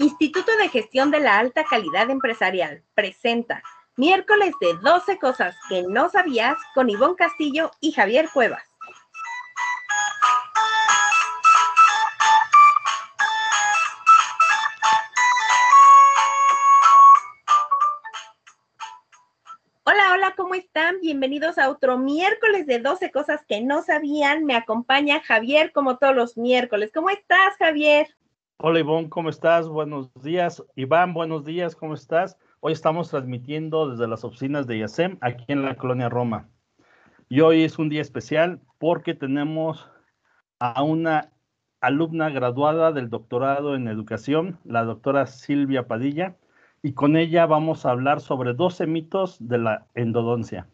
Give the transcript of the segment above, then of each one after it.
Instituto de Gestión de la Alta Calidad Empresarial presenta miércoles de 12 cosas que no sabías con Ivonne Castillo y Javier Cuevas. Hola, hola, ¿cómo están? Bienvenidos a otro miércoles de 12 cosas que no sabían. Me acompaña Javier como todos los miércoles. ¿Cómo estás, Javier? Hola Ivonne, ¿cómo estás? Buenos días. Iván, buenos días, ¿cómo estás? Hoy estamos transmitiendo desde las oficinas de IASEM aquí en la colonia Roma. Y hoy es un día especial porque tenemos a una alumna graduada del doctorado en educación, la doctora Silvia Padilla, y con ella vamos a hablar sobre 12 mitos de la endodoncia.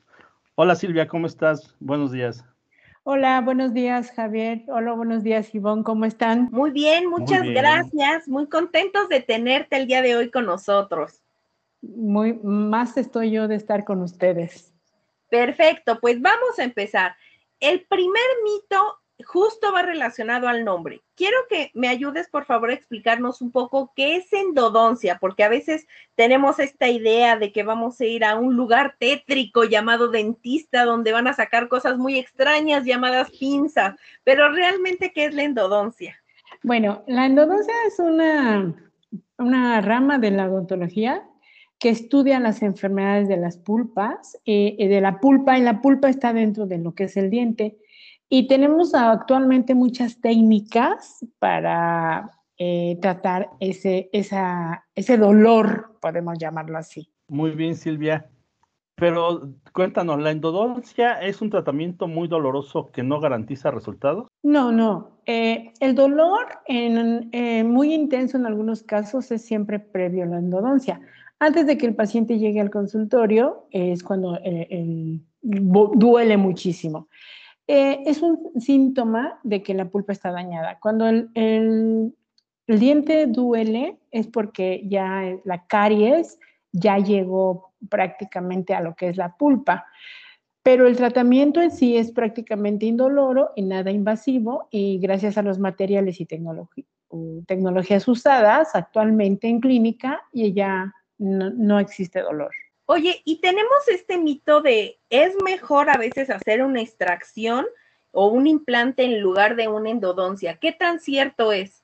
Hola Silvia, ¿cómo estás? Buenos días. Hola, buenos días, Javier. Hola, buenos días, Ivonne. ¿Cómo están? Muy bien, muchas gracias. Muy contentos de tenerte el día de hoy con nosotros. Muy más estoy yo de estar con ustedes. Perfecto, pues vamos a empezar. El primer mito justo va relacionado al nombre. Quiero que me ayudes, por favor, a explicarnos un poco qué es endodoncia, porque a veces tenemos esta idea de que vamos a ir a un lugar tétrico llamado dentista, donde van a sacar cosas muy extrañas llamadas pinzas, pero realmente, ¿qué es la endodoncia? Bueno, la endodoncia es una, una rama de la odontología que estudia las enfermedades de las pulpas, eh, de la pulpa, y la pulpa está dentro de lo que es el diente. Y tenemos actualmente muchas técnicas para eh, tratar ese, ese dolor, podemos llamarlo así. Muy bien, Silvia. Pero cuéntanos, ¿la endodoncia es un tratamiento muy doloroso que no garantiza resultados? No, no. Eh, el dolor en, eh, muy intenso en algunos casos es siempre previo a la endodoncia. Antes de que el paciente llegue al consultorio es cuando duele muchísimo. Eh, es un síntoma de que la pulpa está dañada. Cuando el, diente duele es porque ya la caries ya llegó prácticamente a lo que es la pulpa. Pero el tratamiento en sí es prácticamente indoloro y nada invasivo y gracias a los materiales y tecnologías usadas actualmente en clínica ya no existe dolor. Oye, y tenemos este mito de, ¿es mejor a veces hacer una extracción o un implante en lugar de una endodoncia? ¿Qué tan cierto es?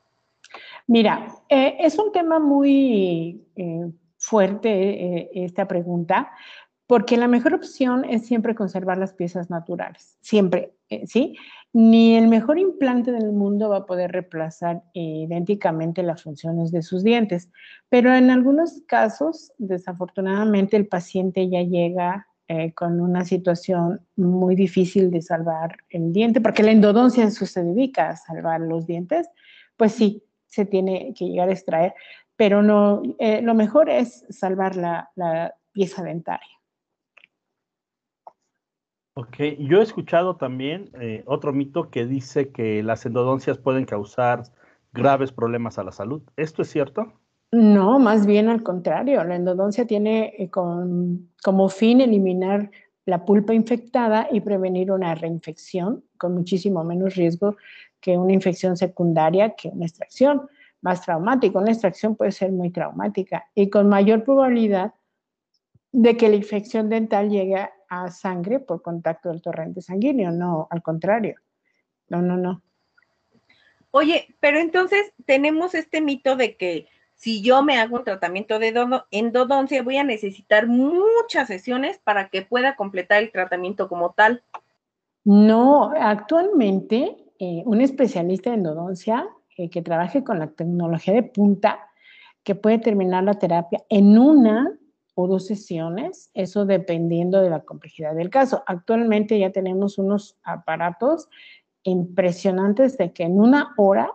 Mira, eh, es un tema muy eh, fuerte eh, esta pregunta, porque la mejor opción es siempre conservar las piezas naturales, siempre, ¿sí? Ni el mejor implante del mundo va a poder reemplazar idénticamente las funciones de sus dientes, pero en algunos casos, desafortunadamente, el paciente ya llega eh, con una situación muy difícil de salvar el diente, porque la endodoncia eso se dedica a salvar los dientes, pues sí, se tiene que llegar a extraer, pero no, eh, lo mejor es salvar la pieza dentaria. Ok, yo he escuchado también eh, otro mito que dice que las endodoncias pueden causar graves problemas a la salud. ¿Esto es cierto? No, más bien al contrario. La endodoncia tiene eh, como fin eliminar la pulpa infectada y prevenir una reinfección con muchísimo menos riesgo que una infección secundaria, que una extracción más traumática. Una extracción puede ser muy traumática y con mayor probabilidad de que la infección dental llegue a sangre por contacto del torrente sanguíneo, no, al contrario. No, no, no. Oye, pero entonces tenemos este mito de que si yo me hago un tratamiento de endodoncia, voy a necesitar muchas sesiones para que pueda completar el tratamiento como tal. No, actualmente eh, un especialista en endodoncia eh, que trabaje con la tecnología de punta, que puede terminar la terapia en una o dos sesiones, eso dependiendo de la complejidad del caso. Actualmente ya tenemos unos aparatos impresionantes de que en una hora,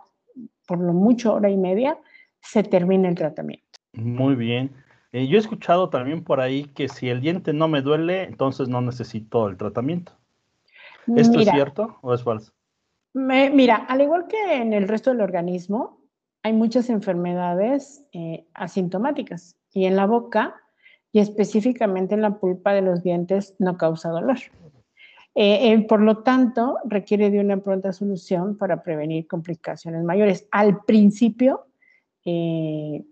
por lo mucho hora y media, se termina el tratamiento. Muy bien. Eh, yo he escuchado también por ahí que si el diente no me duele, entonces no necesito el tratamiento. ¿Esto es cierto o es falso? mira, al igual que en el resto del organismo, hay muchas enfermedades eh, asintomáticas y en la boca y específicamente en la pulpa de los dientes no causa dolor. Eh, eh, por lo tanto, requiere de una pronta solución para prevenir complicaciones mayores. Al principio, eh,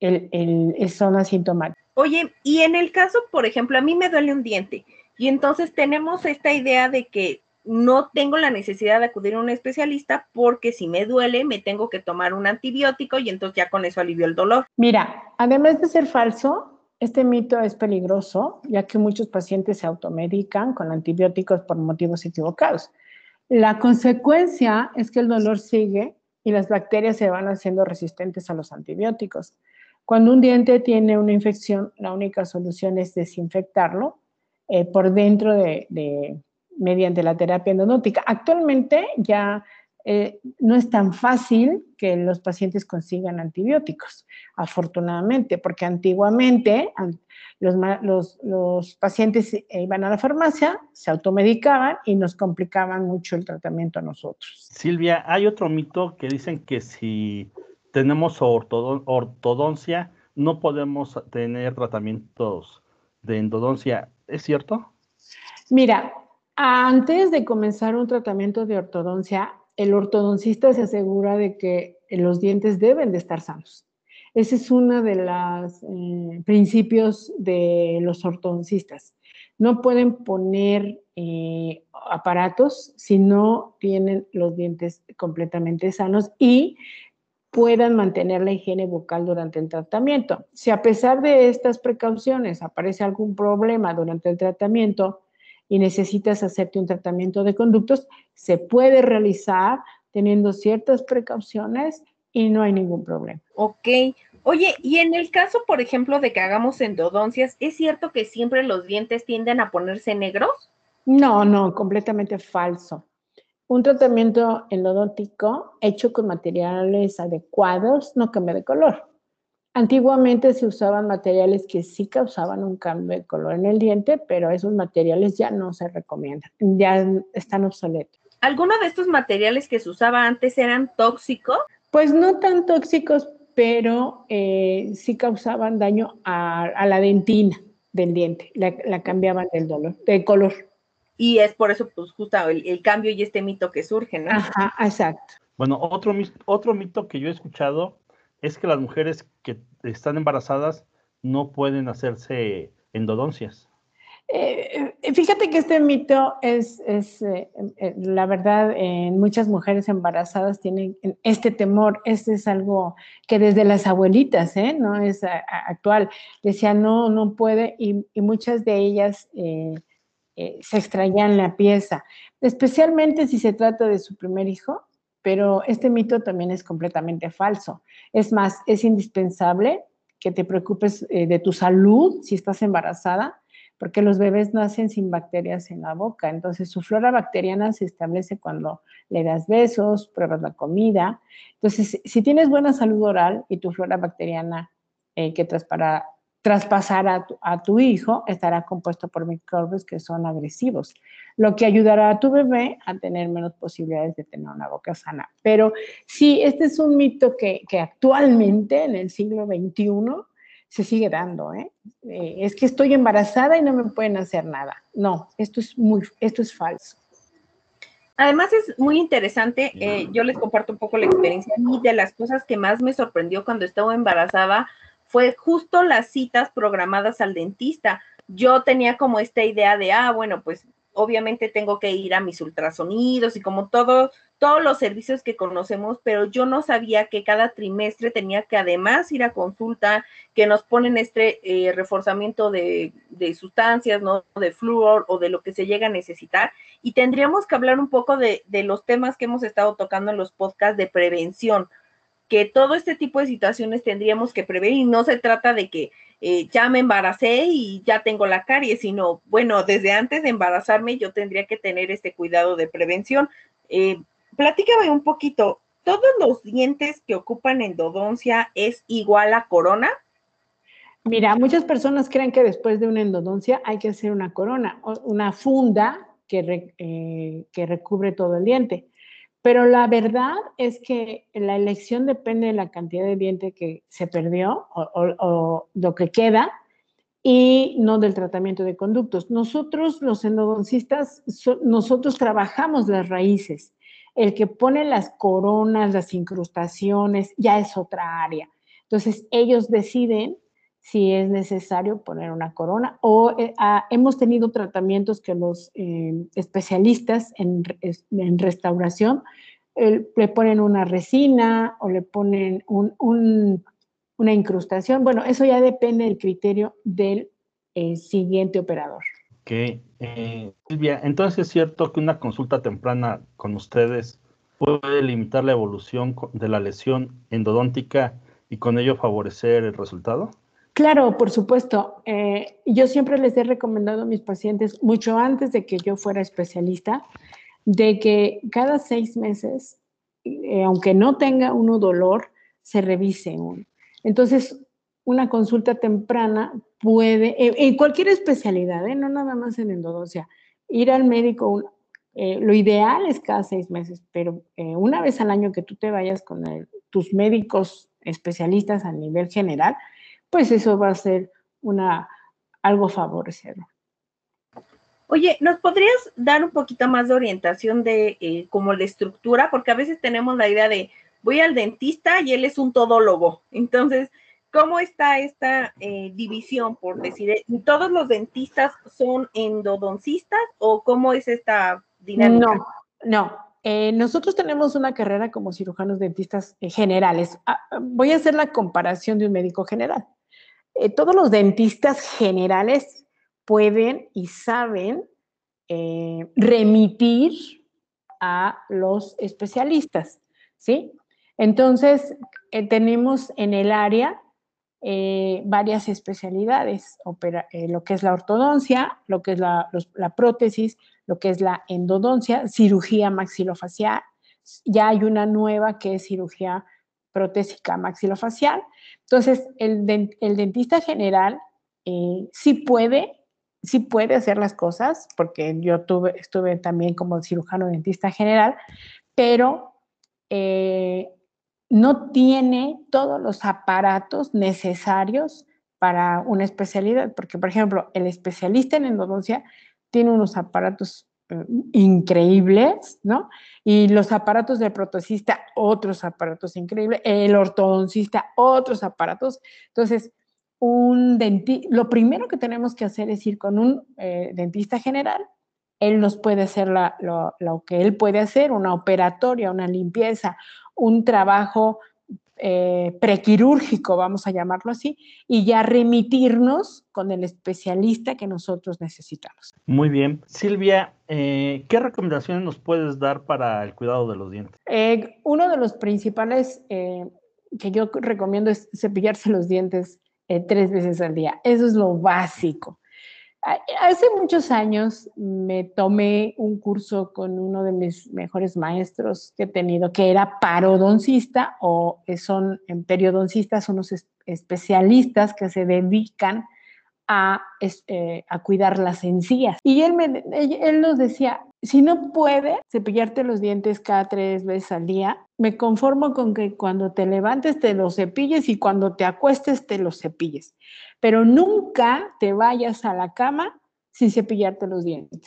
el, son asintomáticos. Oye, y en el caso, por ejemplo, a mí me duele un diente y entonces tenemos esta idea de que no tengo la necesidad de acudir a un especialista porque si me duele me tengo que tomar un antibiótico y entonces ya con eso alivio el dolor. Mira, además de ser falso, este mito es peligroso ya que muchos pacientes se automedican con antibióticos por motivos equivocados. La consecuencia es que el dolor sigue y las bacterias se van haciendo resistentes a los antibióticos. Cuando un diente tiene una infección, la única solución es desinfectarlo eh, por dentro de mediante la terapia endodóntica. Actualmente ya eh, no es tan fácil que los pacientes consigan antibióticos, afortunadamente, porque antiguamente los, los, pacientes iban a la farmacia, se automedicaban y nos complicaban mucho el tratamiento a nosotros. Silvia, hay otro mito que dicen que si tenemos ortodoncia, no podemos tener tratamientos de endodoncia. ¿Es cierto? Mira, antes de comenzar un tratamiento de ortodoncia, el ortodoncista se asegura de que los dientes deben de estar sanos. Ese es uno de los eh, principios de los ortodoncistas. No pueden poner eh, aparatos si no tienen los dientes completamente sanos y puedan mantener la higiene bucal durante el tratamiento. Si a pesar de estas precauciones aparece algún problema durante el tratamiento, y necesitas hacerte un tratamiento de conductos, se puede realizar teniendo ciertas precauciones y no hay ningún problema. Ok. Oye, y en el caso, por ejemplo, de que hagamos endodoncias, ¿es cierto que siempre los dientes tienden a ponerse negros? No, no, completamente falso. Un tratamiento endodóntico hecho con materiales adecuados no cambia de color. Antiguamente se usaban materiales que sí causaban un cambio de color en el diente, pero esos materiales ya no se recomiendan, ya están obsoletos. ¿Algunos de estos materiales que se usaba antes eran tóxicos? Pues no tan tóxicos, pero eh, sí causaban daño a, la dentina del diente, la, cambiaban del dolor, color. Y es por eso, pues, justo el, cambio y este mito que surge, ¿no? Ajá, exacto. Bueno, otro, otro mito que yo he escuchado es que las mujeres que están embarazadas no pueden hacerse endodoncias. Eh, eh, fíjate que este mito es, eh, la verdad, en muchas mujeres embarazadas tienen este temor. Este es algo que desde las abuelitas, no es actual. Decían, no, no puede, y, y muchas de ellas se extrañan la pieza, especialmente si se trata de su primer hijo pero este mito también es completamente falso. Es más, es indispensable que te preocupes eh, de tu salud si estás embarazada, porque los bebés nacen sin bacterias en la boca. Entonces, su flora bacteriana se establece cuando le das besos, pruebas la comida. Entonces, si tienes buena salud oral y tu flora bacteriana eh, que para traspasar a tu, hijo estará compuesto por microbios que son agresivos, lo que ayudará a tu bebé a tener menos posibilidades de tener una boca sana. Pero sí, este es un mito que, actualmente en el siglo XXI se sigue dando. ¿eh? ¿eh? es que estoy embarazada y no me pueden hacer nada. No, esto es, muy, esto es falso. Además es muy interesante, eh, yo les comparto un poco la experiencia y de las cosas que más me sorprendió cuando estaba embarazada fue justo las citas programadas al dentista. Yo tenía como esta idea de, ah, bueno, pues obviamente tengo que ir a mis ultrasonidos y como todo, todos los servicios que conocemos, pero yo no sabía que cada trimestre tenía que además ir a consulta, que nos ponen este eh, reforzamiento de, de, sustancias, ¿no? De flúor o de lo que se llega a necesitar. Y tendríamos que hablar un poco de, de los temas que hemos estado tocando en los podcasts de prevención que todo este tipo de situaciones tendríamos que prever y no se trata de que eh, ya me embaracé y ya tengo la carie, sino, bueno, desde antes de embarazarme yo tendría que tener este cuidado de prevención. Eh, platícame un poquito, ¿todos los dientes que ocupan endodoncia es igual a corona? Mira, muchas personas creen que después de una endodoncia hay que hacer una corona, una funda que, eh, que recubre todo el diente. Pero la verdad es que la elección depende de la cantidad de diente que se perdió o, lo que queda y no del tratamiento de conductos. Nosotros, los endodoncistas, nosotros trabajamos las raíces. El que pone las coronas, las incrustaciones, ya es otra área. Entonces, ellos deciden si es necesario poner una corona o eh, ah, hemos tenido tratamientos que los eh, especialistas en, restauración le ponen una resina o le ponen una incrustación. Bueno, eso ya depende del criterio del eh, siguiente operador. Ok, Silvia, entonces es cierto que una consulta temprana con ustedes puede limitar la evolución de la lesión endodóntica y con ello favorecer el resultado? Claro, por supuesto. Eh, yo siempre les he recomendado a mis pacientes, mucho antes de que yo fuera especialista, de que cada seis meses, eh, aunque no tenga uno dolor, se revise uno. Entonces, una consulta temprana puede, en cualquier especialidad, ¿eh? no nada más en endodoncia, ir al médico, lo ideal es cada seis meses, pero una vez al año que tú te vayas con tus médicos especialistas a nivel general, pues eso va a ser una, algo favorecedor. Oye, ¿nos podrías dar un poquito más de orientación de eh, como la estructura? Porque a veces tenemos la idea de voy al dentista y él es un todólogo. Entonces, ¿cómo está esta eh, división, por decir? ¿Todos los dentistas son endodoncistas o cómo es esta dinámica? No, no. Eh, nosotros tenemos una carrera como cirujanos dentistas generales. Ah, voy a hacer la comparación de un médico general. Eh, todos los dentistas generales pueden y saben eh, remitir a los especialistas, ¿sí? Entonces, eh, tenemos en el área varias especialidades, lo que es la ortodoncia, lo que es la, la, prótesis, lo que es la endodoncia, cirugía maxilofacial, ya hay una nueva que es cirugía protésica maxilofacial. Entonces, el, dentista general eh, sí puede, sí puede hacer las cosas, porque yo tuve, estuve también como cirujano dentista general, pero eh, no tiene todos los aparatos necesarios para una especialidad, porque por ejemplo, el especialista en endodoncia tiene unos aparatos increíbles, ¿no? Y los aparatos del protesista, otros aparatos increíbles, el ortodoncista, otros aparatos. Entonces, un dentista, lo primero que tenemos que hacer es ir con un eh, dentista general. Él nos puede hacer lo que él puede hacer, una operatoria, una limpieza, un trabajo eh, prequirúrgico, vamos a llamarlo así, y ya remitirnos con el especialista que nosotros necesitamos. Muy bien. Silvia, eh, ¿qué recomendaciones nos puedes dar para el cuidado de los dientes? Eh, uno de los principales que yo recomiendo es cepillarse los dientes tres veces al día. Eso es lo básico. Hace muchos años me tomé un curso con uno de mis mejores maestros que he tenido, que era parodoncista o son en periodoncistas, son unos especialistas que se dedican a, eh, a, cuidar las encías. Y él, me, él nos decía, si no puedes cepillarte los dientes cada tres veces al día, me conformo con que cuando te levantes te los cepilles y cuando te acuestes te los cepilles pero nunca te vayas a la cama sin cepillarte los dientes.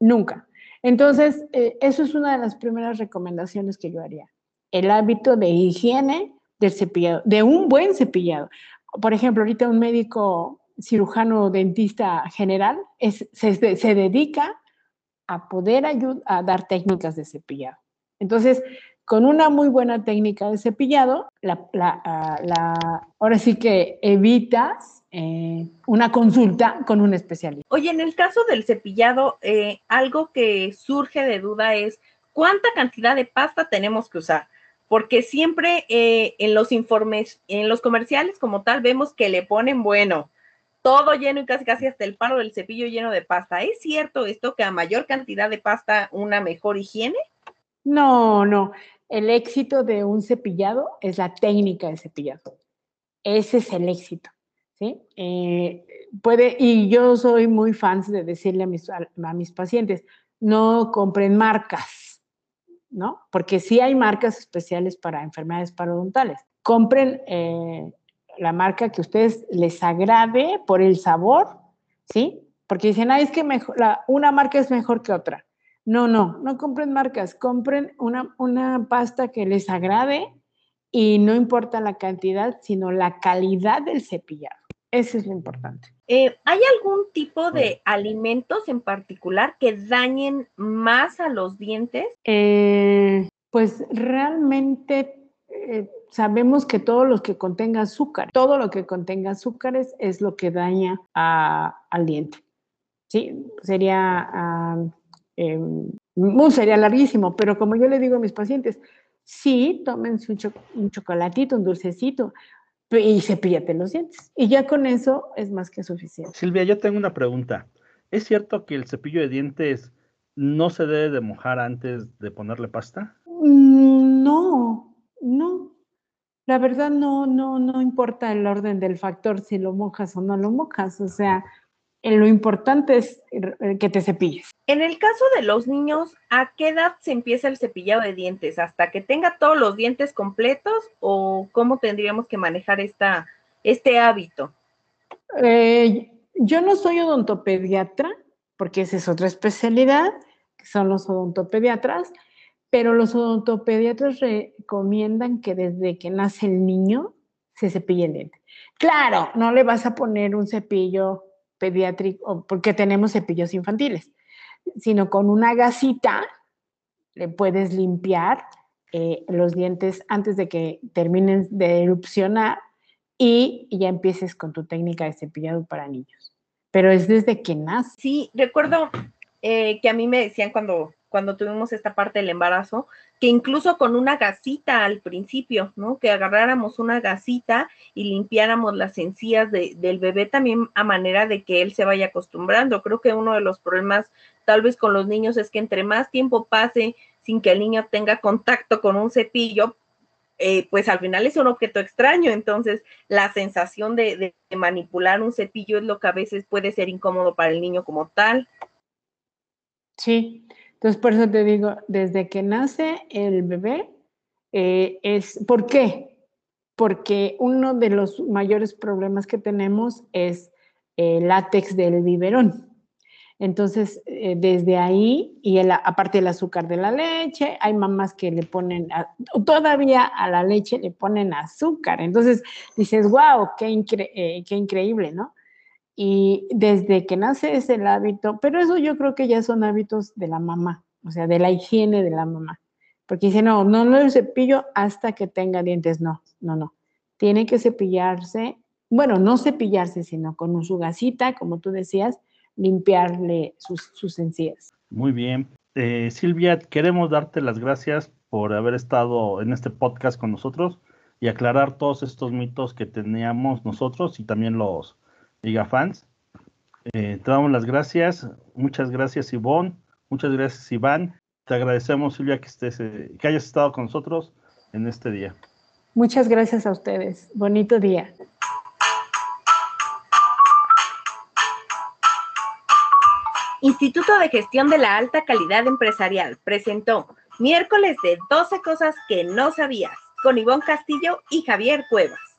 Nunca. Entonces, eh, eso es una de las primeras recomendaciones que yo haría. El hábito de higiene del cepillado, de un buen cepillado. Por ejemplo, ahorita un médico cirujano dentista general se, dedica a poder ayudar a dar técnicas de cepillado. Entonces, con una muy buena técnica de cepillado, ah, ahora sí que evitas eh, una consulta con un especialista. Oye, en el caso del cepillado, eh, algo que surge de duda es cuánta cantidad de pasta tenemos que usar, porque siempre eh, en los informes, en los comerciales como tal, vemos que le ponen, bueno, todo lleno y casi casi hasta el paro del cepillo lleno de pasta. ¿Es cierto esto que a mayor cantidad de pasta una mejor higiene? No, no. El éxito de un cepillado es la técnica de cepillado. Ese es el éxito. ¿Sí? Eh, puede, y yo soy muy fan de decirle a mis, a, mis pacientes, no compren marcas, ¿no? Porque sí hay marcas especiales para enfermedades parodontales. Compren eh, la marca que a ustedes les agrade por el sabor, ¿sí? Porque dicen, ah, es que mejor, una marca es mejor que otra. No, no, no compren marcas, compren una, una pasta que les agrade y no importa la cantidad, sino la calidad del cepillado. Eso es lo importante. Eh, ¿Hay algún tipo de alimentos en particular que dañen más a los dientes? Eh, pues realmente eh, sabemos que todo lo que contenga azúcar, todo lo que contenga azúcares es lo que daña al diente. Sí, sería, uh, sería larguísimo, pero como yo le digo a mis pacientes, sí, tómense un, chocolatito, un dulcecito, y cepíllate los dientes. Y ya con eso es más que suficiente. Silvia, yo tengo una pregunta. ¿Es cierto que el cepillo de dientes no se debe de mojar antes de ponerle pasta? Mm, no, no. La verdad no, no, no importa el orden del factor si lo mojas o no lo mojas. O sea, lo importante es eh, que te cepilles. En el caso de los niños, ¿a qué edad se empieza el cepillado de dientes? ¿Hasta que tenga todos los dientes completos o cómo tendríamos que manejar esta, este hábito? Eh, yo no soy odontopediatra, porque esa es otra especialidad, que son los odontopediatras, pero los odontopediatras recomiendan que desde que nace el niño se cepille el diente. Claro, no le vas a poner un cepillo pediátrico, porque tenemos cepillos infantiles, sino con una gasita le puedes limpiar eh, los dientes antes de que terminen de erupcionar y, ya empieces con tu técnica de cepillado para niños. Pero es desde que nace. Sí, recuerdo eh, que a mí me decían cuando, cuando tuvimos esta parte del embarazo, que incluso con una gasita al principio, ¿no? Que agarráramos una gasita y limpiáramos las encías del bebé también a manera de que él se vaya acostumbrando. Creo que uno de los problemas tal vez con los niños es que entre más tiempo pase sin que el niño tenga contacto con un cepillo, eh, pues al final es un objeto extraño, entonces la sensación de manipular un cepillo es lo que a veces puede ser incómodo para el niño como tal. Sí, entonces, por eso te digo, desde que nace el bebé, eh, es, ¿por qué? Porque uno de los mayores problemas que tenemos es el látex del biberón. Entonces, eh, desde ahí, y aparte el azúcar de la leche, hay mamás que le ponen, todavía a la leche le ponen azúcar. Entonces, dices, wow, eh, qué increíble, ¿no? Y desde que nace es el hábito, pero eso yo creo que ya son hábitos de la mamá, o sea, de la higiene de la mamá. Porque dice, no, no lo cepillo hasta que tenga dientes. No, no, no. Tiene que cepillarse, bueno, no cepillarse, sino con su gasita, como tú decías, limpiarle sus, sus encías. Muy bien. Eh, Silvia, queremos darte las gracias por haber estado en este podcast con nosotros y aclarar todos estos mitos que teníamos nosotros y también los, Liga Fans. Eh, te damos las gracias. Muchas gracias, Ivonne. Muchas gracias, Iván. Te agradecemos, Silvia, que, estés, eh, que hayas estado con nosotros en este día. Muchas gracias a ustedes. Bonito día. Instituto de Gestión de la Alta Calidad Empresarial presentó miércoles de 12 cosas que no sabías con Ivonne Castillo y Javier Cuevas.